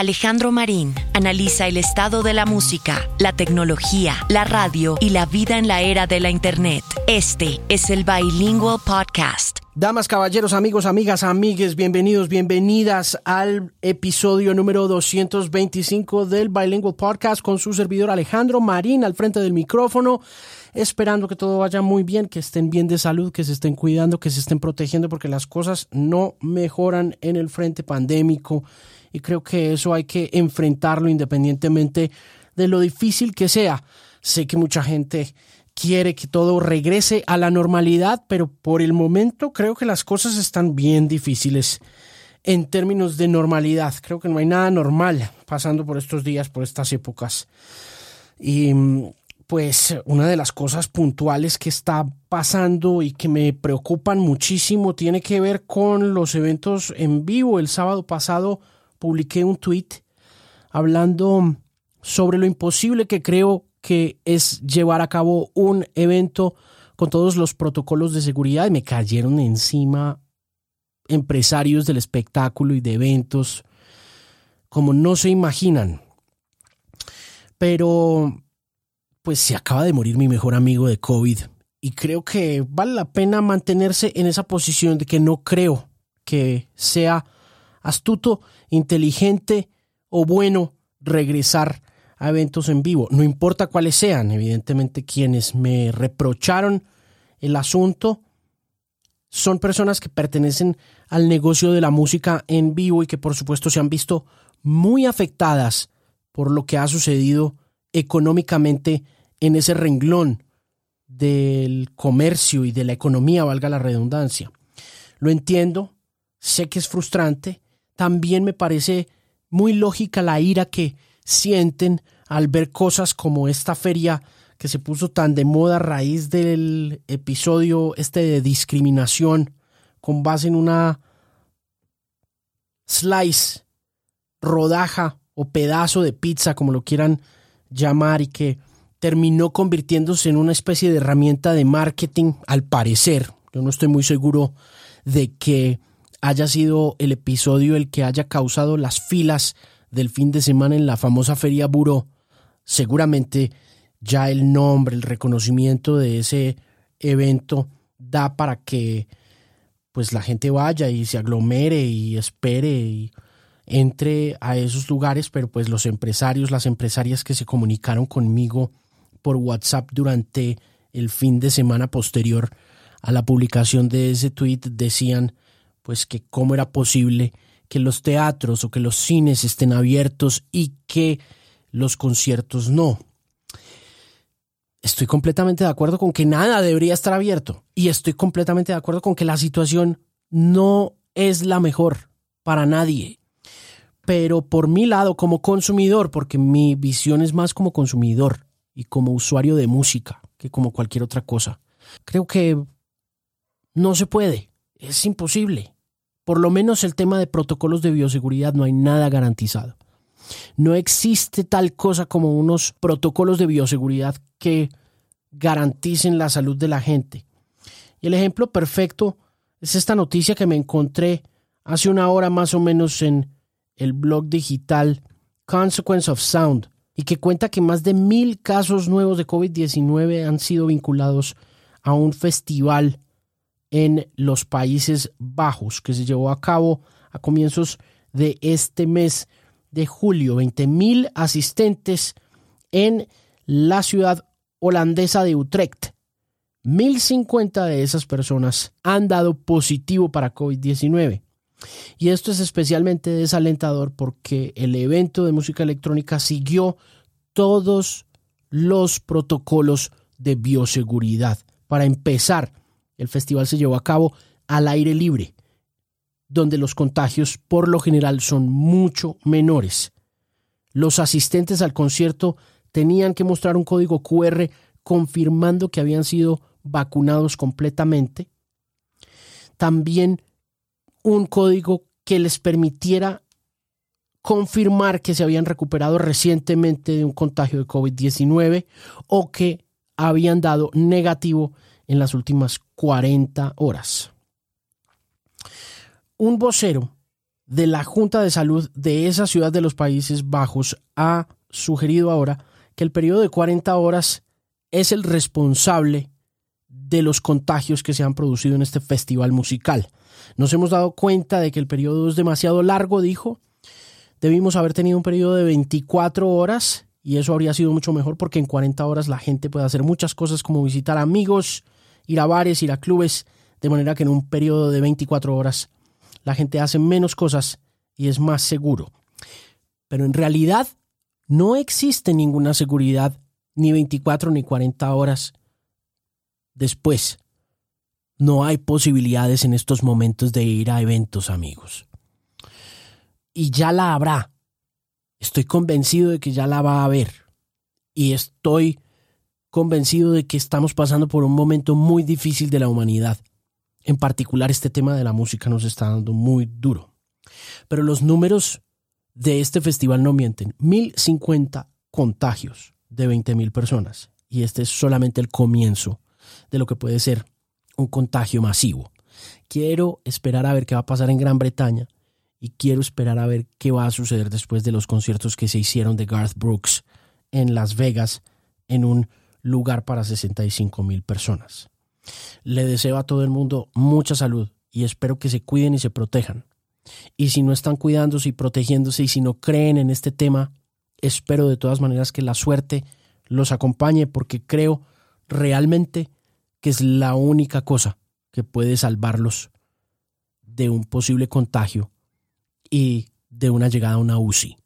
Alejandro Marín analiza el estado de la música, la tecnología, la radio y la vida en la era de la Internet. Este es el Bilingual Podcast. Damas, caballeros, amigos, amigas, amigues, bienvenidos, bienvenidas al episodio número 225 del Bilingual Podcast con su servidor Alejandro Marín al frente del micrófono esperando que todo vaya muy bien, que estén bien de salud, que se estén cuidando, que se estén protegiendo, porque las cosas no mejoran en el frente pandémico y creo que eso hay que enfrentarlo independientemente de lo difícil que sea. Sé que mucha gente quiere que todo regrese a la normalidad, pero por el momento creo que las cosas están bien difíciles en términos de normalidad. Creo que no hay nada normal pasando por estos días, por estas épocas. Y pues una de las cosas puntuales que está pasando y que me preocupan muchísimo tiene que ver con los eventos en vivo. El sábado pasado publiqué un tweet hablando sobre lo imposible que creo que es llevar a cabo un evento con todos los protocolos de seguridad y me cayeron encima empresarios del espectáculo y de eventos como no se imaginan. Pero pues se acaba de morir mi mejor amigo de COVID y creo que vale la pena mantenerse en esa posición de que no creo que sea astuto, inteligente o bueno regresar a eventos en vivo, no importa cuáles sean, evidentemente quienes me reprocharon el asunto son personas que pertenecen al negocio de la música en vivo y que por supuesto se han visto muy afectadas por lo que ha sucedido económicamente en ese renglón del comercio y de la economía, valga la redundancia. Lo entiendo, sé que es frustrante, también me parece muy lógica la ira que sienten al ver cosas como esta feria que se puso tan de moda a raíz del episodio este de discriminación con base en una slice, rodaja o pedazo de pizza, como lo quieran llamar, y que terminó convirtiéndose en una especie de herramienta de marketing, al parecer. Yo no estoy muy seguro de que haya sido el episodio el que haya causado las filas del fin de semana en la famosa Feria Buró. Seguramente ya el nombre, el reconocimiento de ese evento da para que pues la gente vaya y se aglomere y espere y entre a esos lugares, pero pues los empresarios, las empresarias que se comunicaron conmigo por WhatsApp durante el fin de semana posterior a la publicación de ese tweet decían pues que cómo era posible que los teatros o que los cines estén abiertos y que los conciertos no. Estoy completamente de acuerdo con que nada debería estar abierto y estoy completamente de acuerdo con que la situación no es la mejor para nadie. Pero por mi lado como consumidor, porque mi visión es más como consumidor, y como usuario de música que como cualquier otra cosa. Creo que no se puede, es imposible. Por lo menos el tema de protocolos de bioseguridad no hay nada garantizado. No existe tal cosa como unos protocolos de bioseguridad que garanticen la salud de la gente. Y el ejemplo perfecto es esta noticia que me encontré hace una hora más o menos en el blog digital Consequence of Sound, y que cuenta que más de mil casos nuevos de COVID-19 han sido vinculados a un festival en los Países Bajos que se llevó a cabo a comienzos de este mes de julio. 20 mil asistentes en la ciudad holandesa de Utrecht. 1050 de esas personas han dado positivo para COVID-19. Y esto es especialmente desalentador porque el evento de música electrónica siguió todos los protocolos de bioseguridad. Para empezar, el festival se llevó a cabo al aire libre, donde los contagios por lo general son mucho menores. Los asistentes al concierto tenían que mostrar un código QR confirmando que habían sido vacunados completamente. También un código que les permitiera confirmar que se habían recuperado recientemente de un contagio de COVID-19 o que habían dado negativo en las últimas 40 horas. Un vocero de la Junta de Salud de esa ciudad de los Países Bajos ha sugerido ahora que el periodo de 40 horas es el responsable de los contagios que se han producido en este festival musical. Nos hemos dado cuenta de que el periodo es demasiado largo, dijo. Debimos haber tenido un periodo de 24 horas y eso habría sido mucho mejor porque en 40 horas la gente puede hacer muchas cosas como visitar amigos, ir a bares, ir a clubes, de manera que en un periodo de 24 horas la gente hace menos cosas y es más seguro. Pero en realidad no existe ninguna seguridad ni 24 ni 40 horas después. No hay posibilidades en estos momentos de ir a eventos, amigos. Y ya la habrá. Estoy convencido de que ya la va a haber. Y estoy convencido de que estamos pasando por un momento muy difícil de la humanidad. En particular, este tema de la música nos está dando muy duro. Pero los números de este festival no mienten. 1050 contagios de 20.000 personas. Y este es solamente el comienzo de lo que puede ser un contagio masivo. Quiero esperar a ver qué va a pasar en Gran Bretaña y quiero esperar a ver qué va a suceder después de los conciertos que se hicieron de Garth Brooks en Las Vegas en un lugar para 65 mil personas. Le deseo a todo el mundo mucha salud y espero que se cuiden y se protejan. Y si no están cuidándose y protegiéndose y si no creen en este tema, espero de todas maneras que la suerte los acompañe porque creo realmente que es la única cosa que puede salvarlos de un posible contagio y de una llegada a una UCI.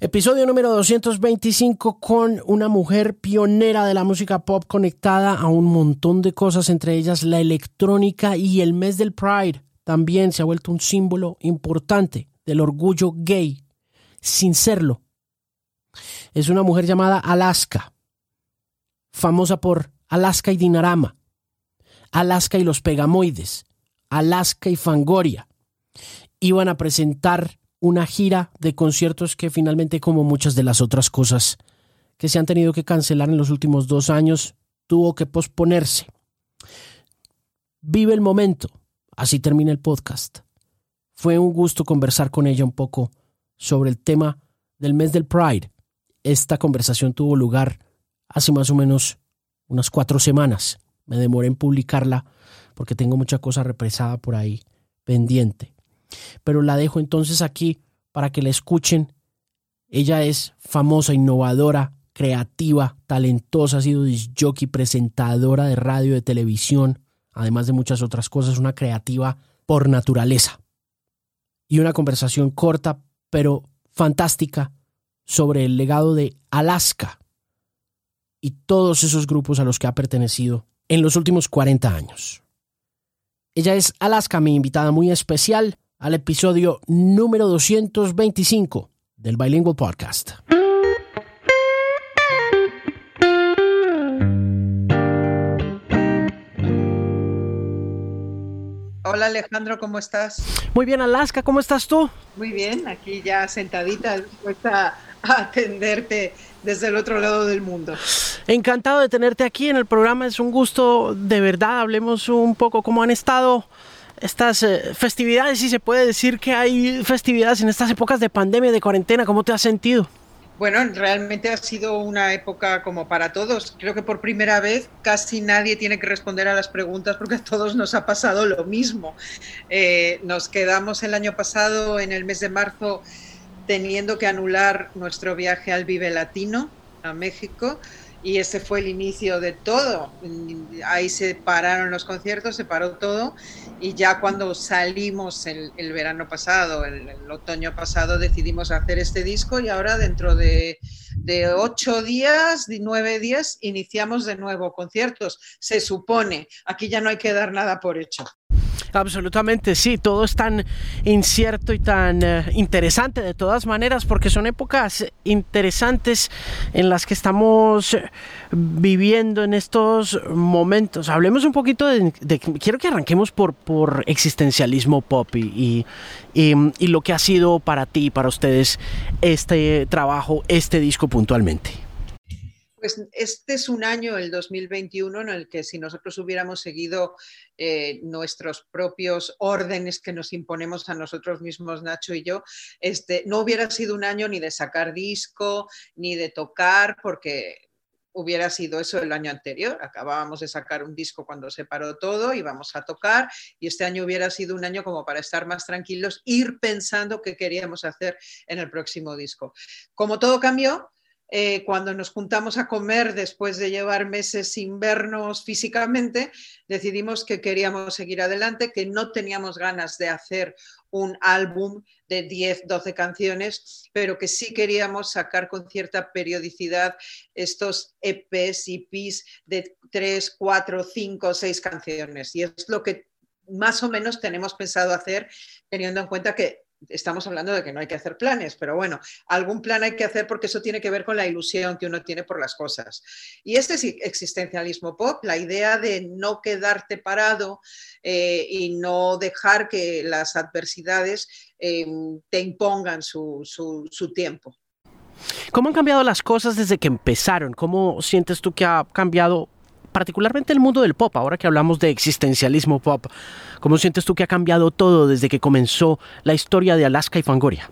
Episodio número 225 con una mujer pionera de la música pop conectada a un montón de cosas, entre ellas la electrónica y el mes del Pride también se ha vuelto un símbolo importante del orgullo gay, sin serlo. Es una mujer llamada Alaska, famosa por Alaska y Dinarama, Alaska y los Pegamoides, Alaska y Fangoria. Iban a presentar una gira de conciertos que finalmente, como muchas de las otras cosas que se han tenido que cancelar en los últimos dos años, tuvo que posponerse. Vive el momento, Así termina el podcast. Fue un gusto conversar con ella un poco sobre el tema del mes del Pride. Esta conversación tuvo lugar hace más o menos unas cuatro semanas. Me demoré en publicarla porque tengo mucha cosa represada por ahí pendiente. Pero la dejo entonces aquí para que la escuchen. Ella es famosa, innovadora, creativa, talentosa, ha sido jockey, presentadora de radio, de televisión, además de muchas otras cosas, una creativa por naturaleza. Y una conversación corta, pero fantástica, sobre el legado de Alaska y todos esos grupos a los que ha pertenecido en los últimos 40 años. Ella es Alaska, mi invitada muy especial al episodio número 225 del Bilingual Podcast. Hola Alejandro, ¿cómo estás? Muy bien, Alaska, ¿cómo estás tú? Muy bien, aquí ya sentadita, dispuesta a atenderte desde el otro lado del mundo. Encantado de tenerte aquí en el programa, es un gusto de verdad, hablemos un poco cómo han estado estas eh, festividades, si se puede decir que hay festividades en estas épocas de pandemia, de cuarentena, ¿cómo te has sentido? Bueno, realmente ha sido una época como para todos. Creo que por primera vez casi nadie tiene que responder a las preguntas porque a todos nos ha pasado lo mismo. Eh, nos quedamos el año pasado, en el mes de marzo, teniendo que anular nuestro viaje al Vive Latino a México y ese fue el inicio de todo. Ahí se pararon los conciertos, se paró todo y ya cuando salimos el, verano pasado, el, otoño pasado, decidimos hacer este disco y ahora dentro de, de ocho días, nueve días, iniciamos de nuevo conciertos. Se supone, aquí ya no hay que dar nada por hecho. Absolutamente, sí, todo es tan incierto y tan eh, interesante de todas maneras, porque son épocas interesantes en las que estamos viviendo en estos momentos. Hablemos un poquito de, quiero que arranquemos por, por existencialismo pop y, y, y lo que ha sido para ti para ustedes este trabajo, este disco puntualmente. Pues este es un año, el 2021, en el que si nosotros hubiéramos seguido eh, nuestros propios órdenes que nos imponemos a nosotros mismos, Nacho y yo, este, no hubiera sido un año ni de sacar disco, ni de tocar, porque hubiera sido eso el año anterior. Acabábamos de sacar un disco cuando se paró todo, íbamos a tocar y este año hubiera sido un año como para estar más tranquilos, ir pensando qué queríamos hacer en el próximo disco. Como todo cambió, eh, cuando nos juntamos a comer después de llevar meses sin vernos físicamente, decidimos que queríamos seguir adelante, que no teníamos ganas de hacer un álbum de 10, 12 canciones, pero que sí queríamos sacar con cierta periodicidad estos EPs y PIs de 3, 4, 5, 6 canciones. Y es lo que más o menos tenemos pensado hacer, teniendo en cuenta que estamos hablando de que no hay que hacer planes, pero bueno, algún plan hay que hacer porque eso tiene que ver con la ilusión que uno tiene por las cosas. Y este es existencialismo pop, la idea de no quedarte parado eh, y no dejar que las adversidades em, te impongan su, su tiempo. ¿Cómo han cambiado las cosas desde que empezaron? ¿Cómo sientes tú que ha cambiado particularmente el mundo del pop, ahora que hablamos de existencialismo pop, ¿cómo sientes tú que ha cambiado todo desde que comenzó la historia de Alaska y Fangoria?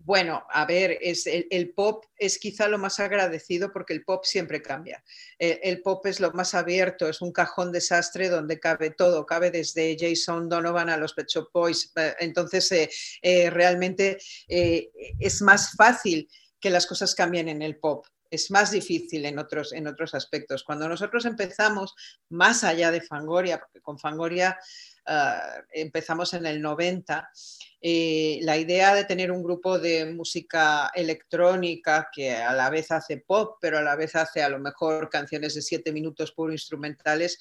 Bueno, a ver, es el, pop es quizá lo más agradecido porque el pop siempre cambia. El, pop es lo más abierto, es un cajón desastre donde cabe todo, cabe desde Jason Donovan a los Pet Shop Boys. Entonces, eh, eh, realmente eh, es más fácil que las cosas cambien en el pop es más difícil en otros, en otros aspectos. Cuando nosotros empezamos, más allá de Fangoria, porque con Fangoria ah, empezamos en el 90, eh, la idea de tener un grupo de música electrónica que a la vez hace pop, pero a la vez hace a lo mejor canciones de siete minutos puro instrumentales,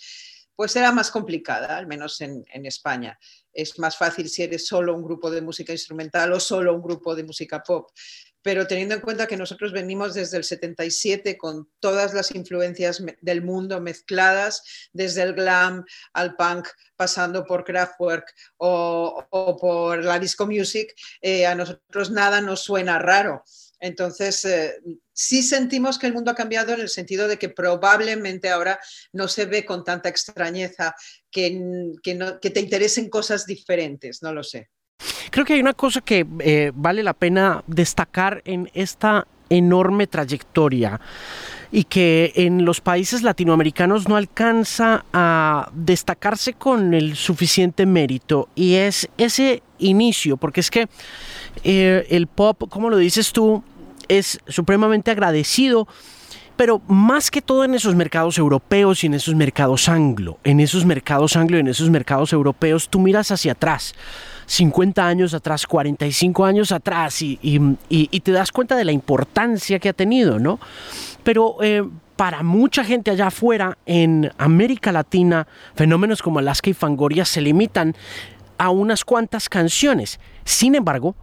pues era más complicada, al menos en, en, España. Es más fácil si eres solo un grupo de música instrumental o solo un grupo de música pop pero teniendo en cuenta que nosotros venimos desde el 77 con todas las influencias del mundo mezcladas, desde el glam al punk, pasando por Kraftwerk o, por la disco music, eh, a nosotros nada nos suena raro. Entonces, eh, sí sentimos que el mundo ha cambiado en el sentido de que probablemente ahora no se ve con tanta extrañeza que, que te interesen cosas diferentes, no lo sé. Creo que hay una cosa que eh, vale la pena destacar en esta enorme trayectoria y que en los países latinoamericanos no alcanza a destacarse con el suficiente mérito y es ese inicio, porque es que eh, el pop, como lo dices tú, es supremamente agradecido pero más que todo en esos mercados europeos y en esos mercados anglo, en esos mercados anglo y en esos mercados europeos, tú miras hacia atrás 50 años atrás, 45 años atrás y, te das cuenta de la importancia que ha tenido, ¿no? Pero eh, para mucha gente allá afuera, en América Latina, fenómenos como Alaska y Fangoria se limitan a unas cuantas canciones. Sin embargo,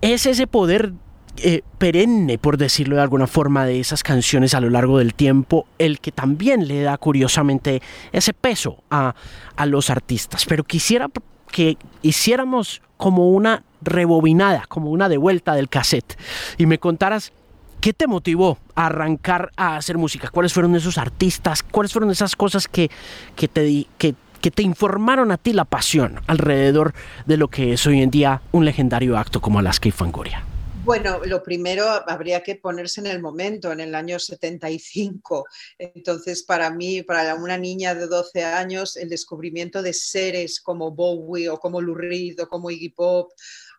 es ese poder eh, perenne, por decirlo de alguna forma, de esas canciones a lo largo del tiempo, el que también le da curiosamente ese peso a, a los artistas. Pero quisiera que hiciéramos como una rebobinada, como una devuelta del cassette. Y me contaras qué te motivó a arrancar a hacer música, cuáles fueron esos artistas, cuáles fueron esas cosas que, que te, que, que te informaron a ti la pasión alrededor de lo que es hoy en día un legendario acto como Alaska y Fangoria. Bueno, lo primero habría que ponerse en el momento, en el año 75. Entonces, para mí, para una niña de 12 años, el descubrimiento de seres como Bowie o como Lou Reed o como Iggy Pop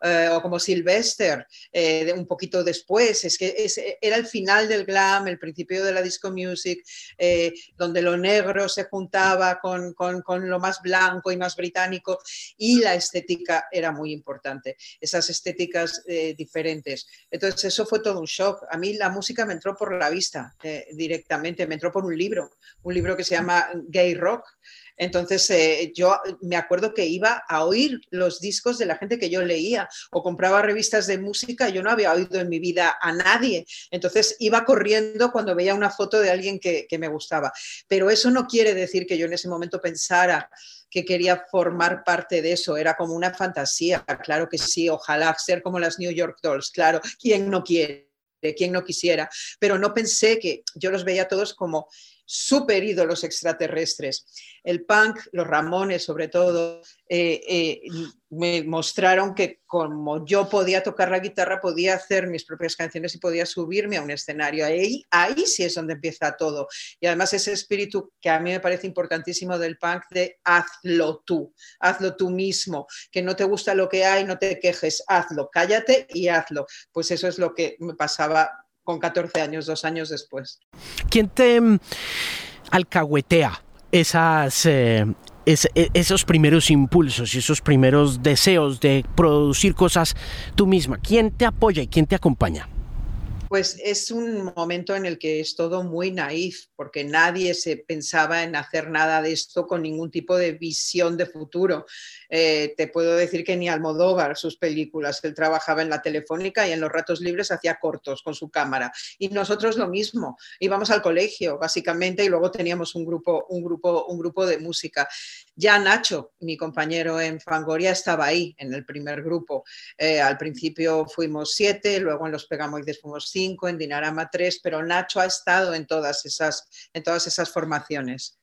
eh, o como Sylvester, eh, un poquito después. Es que era el final del glam, el principio de la disco music, eh, donde lo negro se juntaba con, con, lo más blanco y más británico y la estética era muy importante, esas estéticas diferentes. Entonces eso fue todo un shock. A mí la música me entró por la vista directamente, me entró por un libro, un libro que se llama Gay Rock. Entonces, eh, yo me acuerdo que iba a oír los discos de la gente que yo leía o compraba revistas de música. Yo no había oído en mi vida a nadie. Entonces, iba corriendo cuando veía una foto de alguien que, me gustaba. Pero eso no quiere decir que yo en ese momento pensara que quería formar parte de eso. Era como una fantasía. Claro que sí. Ojalá ser como las New York Dolls. Claro, ¿quién no quiere? quien no quisiera, pero no pensé que yo los veía todos como super ídolos extraterrestres. El punk, los Ramones sobre todo, eh, eh, me mostraron que como yo podía tocar la guitarra, podía hacer mis propias canciones y podía subirme a un escenario. Ahí, ahí sí es donde empieza todo. Y además ese espíritu que a mí me parece importantísimo del punk de hazlo tú, hazlo tú mismo, que no te gusta lo que hay, no te quejes, hazlo, cállate y hazlo. Pues eso es lo que me pasaba con 14 años, dos años después. ¿Quién te mm, alcahuetea esas, eh, e, esos primeros impulsos y esos primeros deseos de producir cosas tú misma? ¿Quién te apoya y quién te acompaña? Pues es un momento en el que es todo muy naif, porque nadie se pensaba en hacer nada de esto con ningún tipo de visión de futuro. Eh, te puedo decir que ni Almodóvar, sus películas, él trabajaba en la telefónica y en los ratos libres hacía cortos con su cámara. Y nosotros lo mismo, íbamos al colegio, básicamente, y luego teníamos un grupo, un grupo, un grupo de música. Ya Nacho, mi compañero en Fangoria, estaba ahí en el primer grupo. Eh, al principio fuimos siete, luego en los Pegamoides fuimos cinco en Dinarama 3, pero Nacho ha estado en todas esas, en todas esas formaciones.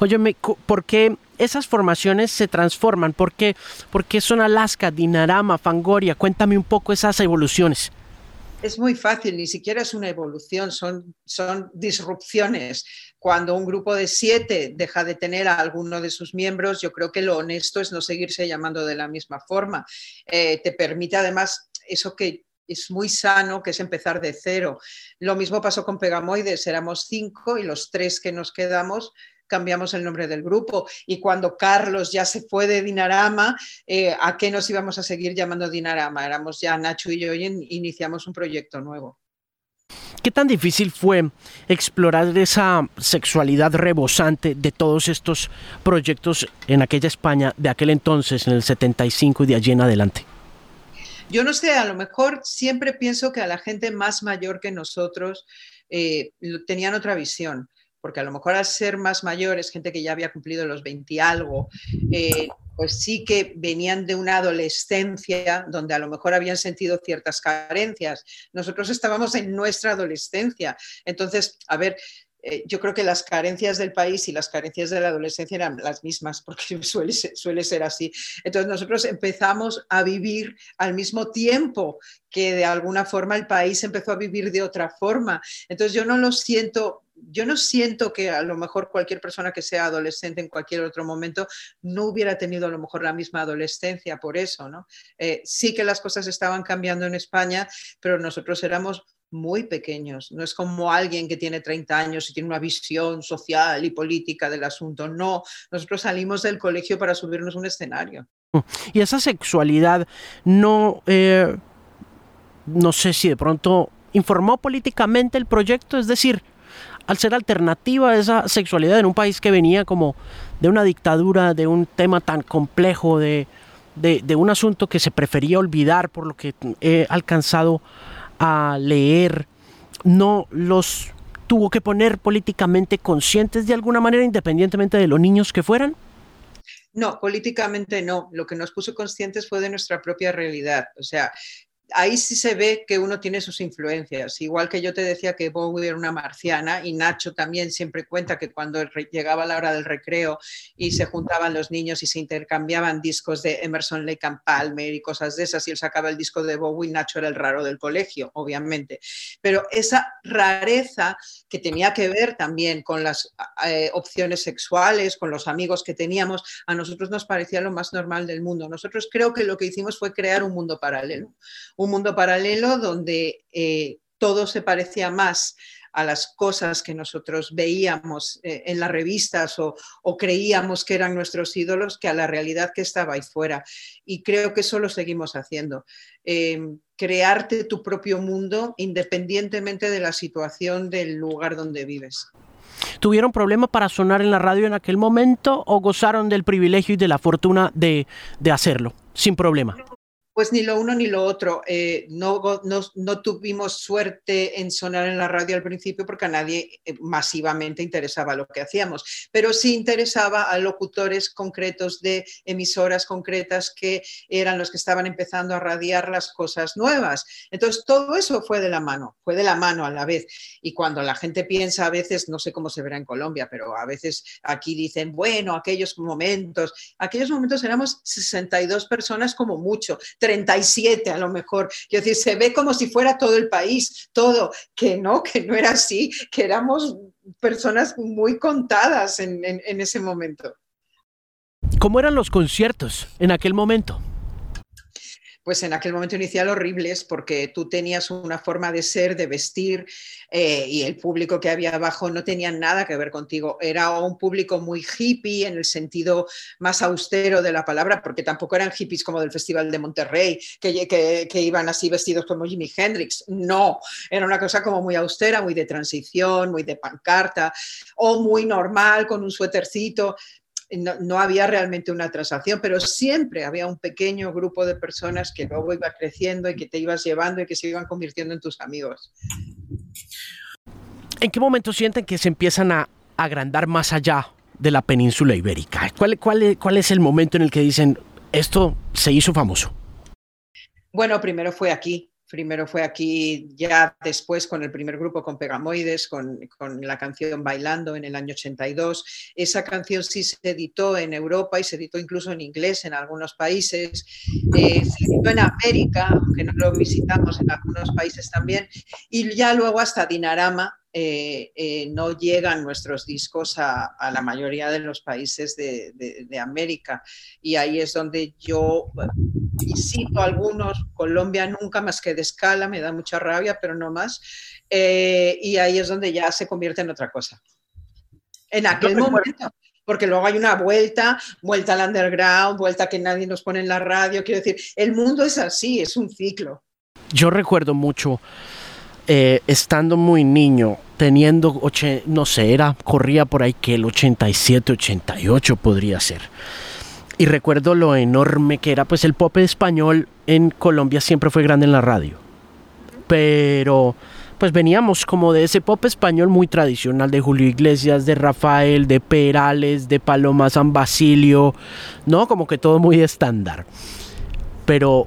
Oye, ¿por qué esas formaciones se transforman? ¿Por qué, ¿Por qué son Alaska, Dinarama, Fangoria? Cuéntame un poco esas evoluciones. Es muy fácil, ni siquiera es una evolución, son, son disrupciones. Cuando un grupo de siete deja de tener a alguno de sus miembros, yo creo que lo honesto es no seguirse llamando de la misma forma. Eh, te permite además eso que es muy sano, que es empezar de cero. Lo mismo pasó con Pegamoides, éramos cinco y los tres que nos quedamos cambiamos el nombre del grupo. Y cuando Carlos ya se fue de Dinarama, eh, ¿a qué nos íbamos a seguir llamando Dinarama? Éramos ya Nacho y yo y iniciamos un proyecto nuevo. ¿Qué tan difícil fue explorar esa sexualidad rebosante de todos estos proyectos en aquella España de aquel entonces, en el 75 y de allí en adelante? Yo no sé, a lo mejor siempre pienso que a la gente más mayor que nosotros eh, tenían otra visión, porque a lo mejor al ser más mayores, gente que ya había cumplido los 20 y algo, eh, pues sí que venían de una adolescencia donde a lo mejor habían sentido ciertas carencias. Nosotros estábamos en nuestra adolescencia. Entonces, a ver, eh, yo creo que las carencias del país y las carencias de la adolescencia eran las mismas, porque suele ser, suele ser así. Entonces nosotros empezamos a vivir al mismo tiempo que de alguna forma el país empezó a vivir de otra forma. Entonces yo no lo siento yo no siento que a lo mejor cualquier persona que sea adolescente en cualquier otro momento no hubiera tenido a lo mejor la misma adolescencia por eso, ¿no? Eh, sí que las cosas estaban cambiando en España, pero nosotros éramos muy pequeños. No es como alguien que tiene 30 años y tiene una visión social y política del asunto. No, nosotros salimos del colegio para subirnos un escenario. Y esa sexualidad no, eh, no sé si de pronto informó políticamente el proyecto, es decir, al ser alternativa a esa sexualidad en un país que venía como de una dictadura, de un tema tan complejo, de, de un asunto que se prefería olvidar por lo que he alcanzado a leer, no los tuvo que poner políticamente conscientes de alguna manera, independientemente de los niños que fueran? No, políticamente no. Lo que nos puso conscientes fue de nuestra propia realidad. O sea, ahí sí se ve que uno tiene sus influencias. Igual que yo te decía que Bowie era una marciana y Nacho también siempre cuenta que cuando llegaba la hora del recreo y se juntaban los niños y se intercambiaban discos de Emerson Lake and Palmer y cosas de esas y él sacaba el disco de Bowie, Nacho era el raro del colegio, obviamente. Pero esa rareza que tenía que ver también con las eh, opciones sexuales, con los amigos que teníamos, a nosotros nos parecía lo más normal del mundo. Nosotros creo que lo que hicimos fue crear un mundo paralelo un mundo paralelo donde eh, todo se parecía más a las cosas que nosotros veíamos eh, en las revistas o, creíamos que eran nuestros ídolos que a la realidad que estaba ahí fuera. Y creo que eso lo seguimos haciendo. Em, crearte tu propio mundo independientemente de la situación del lugar donde vives. ¿Tuvieron problema para sonar en la radio en aquel momento o gozaron del privilegio y de la fortuna de, de hacerlo sin problema? Pues ni lo uno ni lo otro. Eh, no, no, tuvimos suerte en sonar en la radio al principio porque a nadie eh, masivamente interesaba lo que hacíamos, pero sí interesaba a locutores concretos de emisoras concretas que eran los que estaban empezando a radiar las cosas nuevas. Entonces, todo eso fue de la mano, fue de la mano a la vez. Y cuando la gente piensa a veces, no sé cómo se verá en Colombia, pero a veces aquí dicen, bueno, aquellos momentos, aquellos momentos éramos 62 personas como mucho 37 a lo mejor. Quiero decir, se ve como si fuera todo el país, todo, que no, que no era así, que éramos personas muy contadas en, en ese momento. ¿Cómo eran los conciertos en aquel momento? Pues en aquel momento inicial horribles porque tú tenías una forma de ser, de vestir eh, y el público que había abajo no tenía nada que ver contigo. Era un público muy hippie en el sentido más austero de la palabra, porque tampoco eran hippies como del Festival de Monterrey, que, que, que iban así vestidos como Jimi Hendrix. No, era una cosa como muy austera, muy de transición, muy de pancarta o muy normal con un suétercito no, había realmente una transacción, pero siempre había un pequeño grupo de personas que luego iba creciendo y que te ibas llevando y que se iban convirtiendo en tus amigos. ¿En qué momento sienten que se empiezan a agrandar más allá de la península ibérica? ¿Cuál, cuál, cuál es el momento en el que dicen, esto se hizo famoso? Bueno, primero fue aquí, Primero fue aquí, ya después con el primer grupo, con Pegamoides, con, la canción Bailando en el año 82. Esa canción sí se editó en Europa y se editó incluso en inglés en algunos países. Eh, se editó en América, aunque no lo visitamos en algunos países también. Y ya luego hasta Dinarama, eh, eh, no llegan nuestros discos a, la mayoría de los países de, América. Y ahí es donde yo visito algunos, Colombia nunca más que de escala, me da mucha rabia, pero no más. Eh, y ahí es donde ya se convierte en otra cosa. En aquel momento porque luego hay una vuelta, vuelta al underground, vuelta que nadie nos pone en la radio. Quiero decir, el mundo es así, es un ciclo. Yo recuerdo mucho eh, estando muy niño, teniendo, no sé, era, corría por ahí que el 87, 88 podría ser. Y recuerdo lo enorme que era, pues el pop español en Colombia siempre fue grande en la radio. Pero pues veníamos como de ese pop español muy tradicional de Julio Iglesias, de Rafael, de Perales, de Paloma San Basilio, ¿no? Como que todo muy estándar. Pero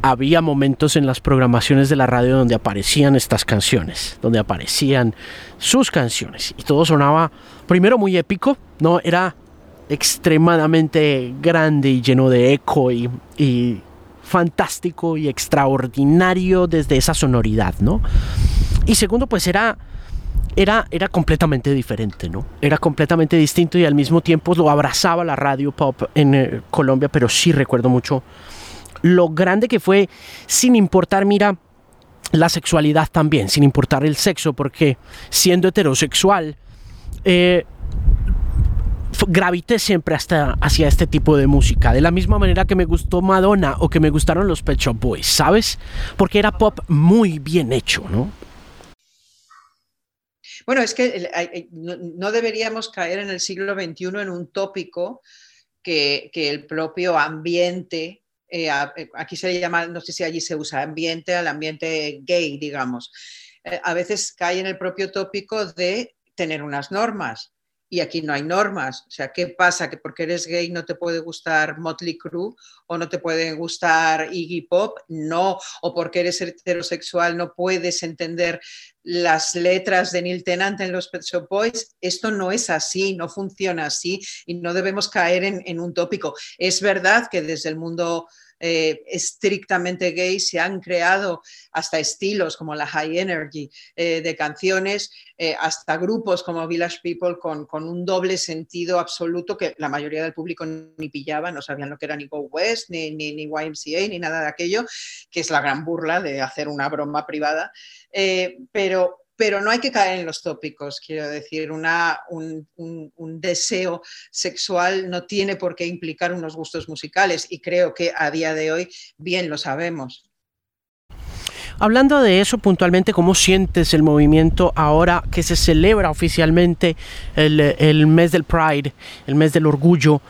había momentos en las programaciones de la radio donde aparecían estas canciones, donde aparecían sus canciones y todo sonaba primero muy épico, no era extremadamente grande y lleno de eco y, fantástico y extraordinario desde esa sonoridad, ¿no? Y segundo, pues era era, era, completamente diferente, ¿no? Era completamente distinto y al mismo tiempo lo abrazaba la radio pop en eh, Colombia, pero sí recuerdo mucho lo grande que fue, sin importar, mira, la sexualidad también, sin importar el sexo, porque siendo heterosexual, eh, gravité siempre hasta hacia este tipo de música, de la misma manera que me gustó Madonna o que me gustaron los Pet Shop Boys, ¿sabes? Porque era pop muy bien hecho, ¿no? Bueno, es que no deberíamos caer en el siglo XXI en un tópico que, que el propio ambiente eh, eh, aquí se llama, no sé si allí se usa ambiente, al ambiente gay, digamos. Eh, a veces cae en el propio tópico de tener unas normas y aquí no hay normas. O sea, ¿qué pasa? ¿Que porque eres gay no te puede gustar Motley Crue o no te puede gustar Iggy Pop? No. O porque eres heterosexual no puedes entender las letras de Neil Tennant en los Pet Shop Boys. Esto no es así, no funciona así y no debemos caer en, en un tópico. Es verdad que desde el mundo eh, estrictamente gay, se han creado hasta estilos como la high energy eh, de canciones, eh, hasta grupos como Village People con, un doble sentido absoluto que la mayoría del público ni pillaba, no sabían lo que era ni Go West, ni, ni, ni YMCA, ni nada de aquello, que es la gran burla de hacer una broma privada. pero, pero no hay que caer en los tópicos. Quiero decir, un, deseo sexual no tiene por qué implicar unos gustos musicales y creo que a día de hoy bien lo sabemos. Hablando de eso puntualmente, ¿cómo sientes el movimiento ahora que se celebra oficialmente el mes del Pride, el mes del orgullo?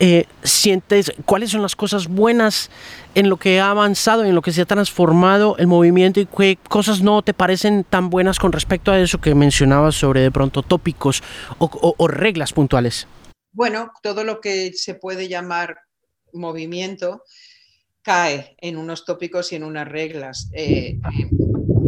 Eh, sientes, cuáles son las cosas buenas en lo que ha avanzado, en lo que se ha transformado el movimiento y qué cosas no te parecen tan buenas con respecto a eso que mencionabas sobre de pronto tópicos o, reglas puntuales. Bueno, todo lo que se puede llamar movimiento cae en unos tópicos y en unas reglas. Eh,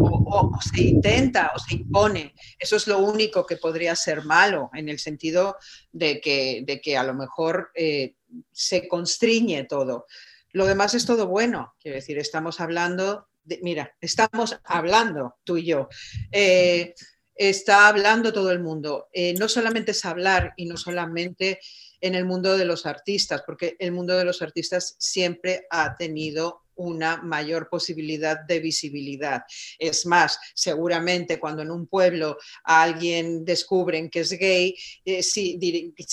o, se intenta o se impone. Eso es lo único que podría ser malo, en el sentido de que, de que a lo mejor eh, se constriñe todo. Lo demás es todo bueno, quiero decir, estamos hablando, de, mira, estamos hablando tú y yo. Eh, está hablando todo el mundo. Eh, no solamente es hablar y no solamente en el mundo de los artistas, porque el mundo de los artistas siempre ha tenido una mayor posibilidad de visibilidad. Es más, seguramente cuando en un pueblo alguien descubren que es gay, eh, si,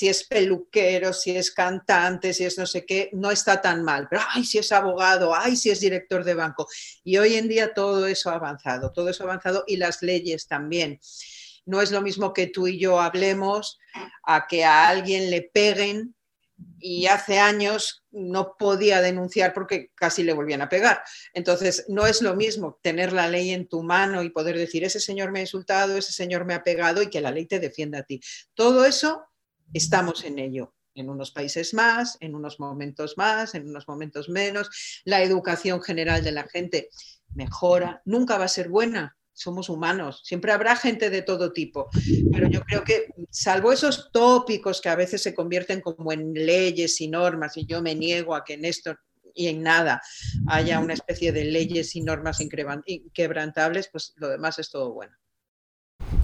es peluquero, si es cantante, si es no sé qué, no está tan mal. Pero, ay, si es abogado, ay, si es director de banco. Y hoy en día todo eso ha avanzado, todo eso ha avanzado y las leyes también. No es lo mismo que tú y yo hablemos a que a alguien le peguen y hace años no podía denunciar porque casi le volvían a pegar. Entonces, no es lo mismo tener la ley en tu mano y poder decir, ese señor me ha insultado, ese señor me ha pegado y que la ley te defienda a ti. Todo eso estamos en ello en unos países más, en unos momentos más, en unos momentos menos. La educación general de la gente mejora, nunca va a ser buena, somos humanos, siempre habrá gente de todo tipo, pero yo creo que salvo esos tópicos que a veces se convierten como en leyes y normas, y yo me niego a que en esto y en nada haya una especie de leyes y normas inquebrantables, pues lo demás es todo bueno.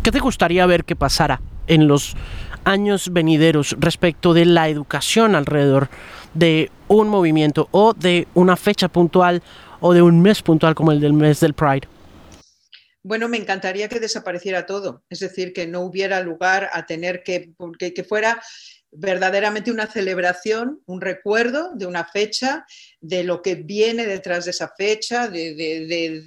¿Qué te gustaría ver que pasara en los años venideros respecto de la educación alrededor de un movimiento o de una fecha puntual o de un mes puntual como el del mes del Pride? Bueno, me encantaría que desapareciera todo, es decir, que no hubiera lugar a tener que, que fuera verdaderamente una celebración, un recuerdo de una fecha, de lo que viene detrás de esa fecha, de,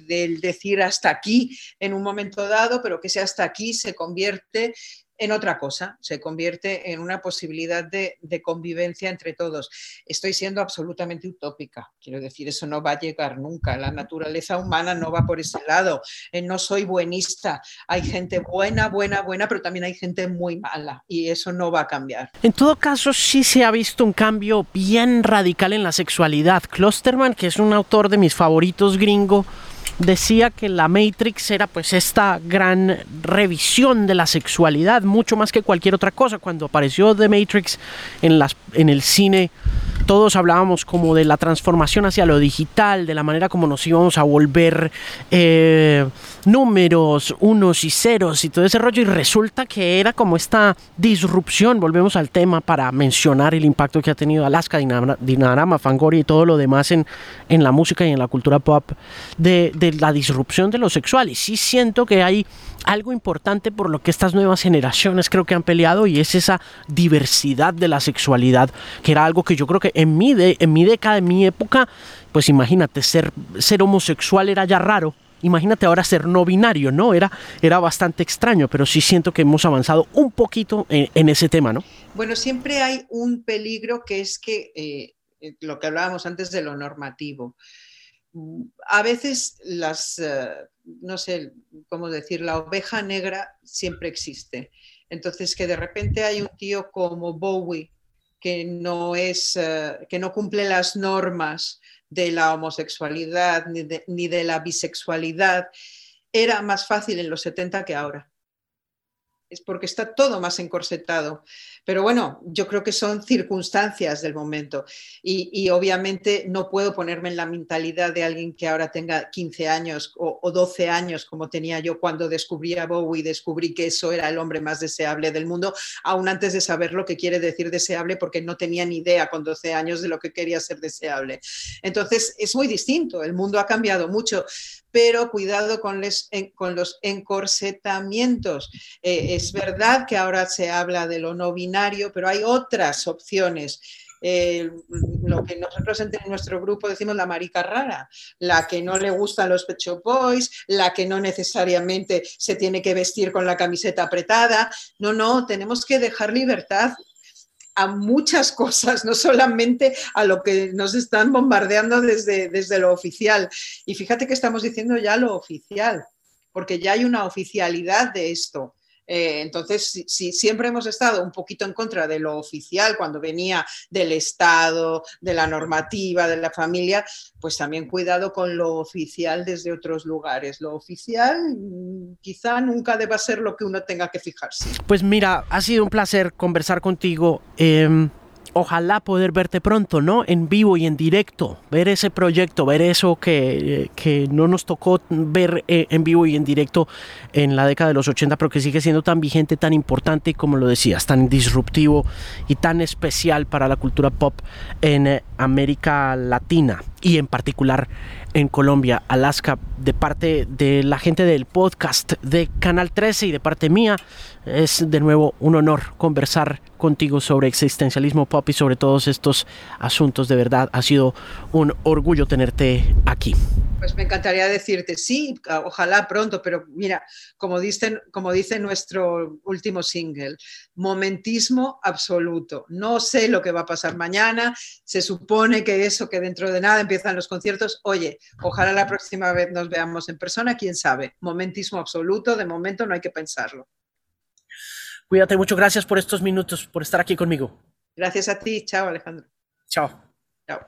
del decir hasta aquí en un momento dado, pero que ese hasta aquí se convierte en otra cosa, se convierte en una posibilidad de, convivencia entre todos. Estoy siendo absolutamente utópica, quiero decir, eso no va a llegar nunca, la naturaleza humana no va por ese lado, eh, no soy buenista, hay gente buena, buena, buena, pero también hay gente muy mala y eso no va a cambiar. En todo caso, sí se ha visto un cambio bien radical en la sexualidad. Klosterman, que es un autor de mis favoritos gringo, decía que la Matrix era pues esta gran revisión de la sexualidad, mucho más que cualquier otra cosa. Cuando apareció The Matrix en, las, en el cine, todos hablábamos como de la transformación hacia lo digital, de la manera como nos íbamos a volver eh, números, unos y ceros y todo ese rollo. Y resulta que era como esta disrupción, volvemos al tema para mencionar el impacto que ha tenido Alaska, Dinarama, Fangoria y todo lo demás en, en la música y en la cultura pop de la disrupción de lo sexual. Y sí siento que hay algo importante por lo que estas nuevas generaciones creo que han peleado y es esa diversidad de la sexualidad, que era algo que yo creo que en mi, de, en mi década, en mi época, pues imagínate, ser, ser homosexual era ya raro. Imagínate ahora ser no binario, ¿no? Era, era bastante extraño, pero sí siento que hemos avanzado un poquito en, ese tema, ¿no? Bueno, siempre hay un peligro que es que eh, lo que hablábamos antes de lo normativo a veces las, eh, no sé cómo decir, la oveja negra siempre existe. Entonces, que de repente hay un tío como Bowie que no, es, eh, que no cumple las normas de la homosexualidad ni de, ni de la bisexualidad, era más fácil en los 70 que ahora. Es porque está todo más encorsetado. Pero bueno, yo creo que son circunstancias del momento y, obviamente no puedo ponerme en la mentalidad de alguien que ahora tenga 15 años o, 12 años como tenía yo cuando descubrí a Bowie y descubrí que eso era el hombre más deseable del mundo, aún antes de saber lo que quiere decir deseable porque no tenía ni idea con 12 años de lo que quería ser deseable. Entonces es muy distinto, el mundo ha cambiado mucho, pero cuidado con, con los encorsetamientos. Eh, es verdad que ahora se habla de lo no binario, pero hay otras opciones. Eh, lo que nosotros en nuestro grupo decimos la marica rara, la que no le gustan los pecho boys, la que no necesariamente se tiene que vestir con la camiseta apretada. No, no, tenemos que dejar libertad a muchas cosas, no solamente a lo que nos están bombardeando desde, desde lo oficial. Y fíjate que estamos diciendo ya lo oficial, porque ya hay una oficialidad de esto. Eh, entonces, si, siempre hemos estado un poquito en contra de lo oficial, cuando venía del Estado, de la normativa, de la familia, pues también cuidado con lo oficial desde otros lugares. Lo oficial mm, quizá nunca deba ser lo que uno tenga que fijarse. Pues mira, ha sido un placer conversar contigo. Em, ojalá poder verte pronto, ¿no? En vivo y en directo, ver ese proyecto, ver eso que, que no nos tocó ver eh, en vivo y en directo en la década de los 80, pero que sigue siendo tan vigente, tan importante, como lo decías, tan disruptivo y tan especial para la cultura pop en eh, América Latina y en particular en Colombia, Alaska, de parte de la gente del podcast de Canal 13 y de parte mía. Es de nuevo un honor conversar contigo sobre existencialismo pop y sobre todos estos asuntos. De verdad, ha sido un orgullo tenerte aquí. Pues me encantaría decirte, sí, ojalá pronto, pero mira, como dice, como dice nuestro último single, momentismo absoluto. No sé lo que va a pasar mañana, se supone que eso, que dentro de nada empiezan los conciertos, oye, ojalá la próxima vez nos veamos en persona, quién sabe. Momentismo absoluto, de momento no hay que pensarlo. Cuídate mucho, gracias por estos minutos, por estar aquí conmigo. Gracias a ti, chao Alejandro. Chao. Chao.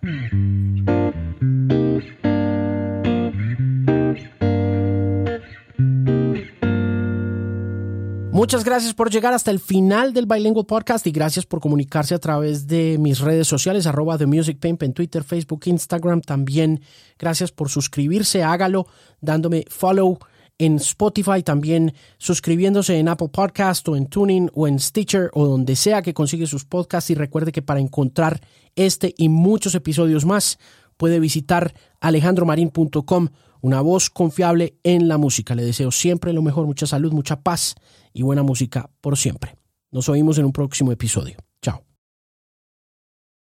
Muchas gracias por llegar hasta el final del Bilingual Podcast y gracias por comunicarse a través de mis redes sociales, arroba The Music Pimp en Twitter, Facebook, Instagram. También gracias por suscribirse, hágalo dándome follow en Spotify, también suscribiéndose en Apple Podcast o en Tuning o en Stitcher o donde sea que consigue sus podcasts y recuerde que para encontrar este y muchos episodios más puede visitar alejandromarin.com, una voz confiable en la música. Le deseo siempre lo mejor, mucha salud, mucha paz y buena música por siempre. Nos oímos en un próximo episodio.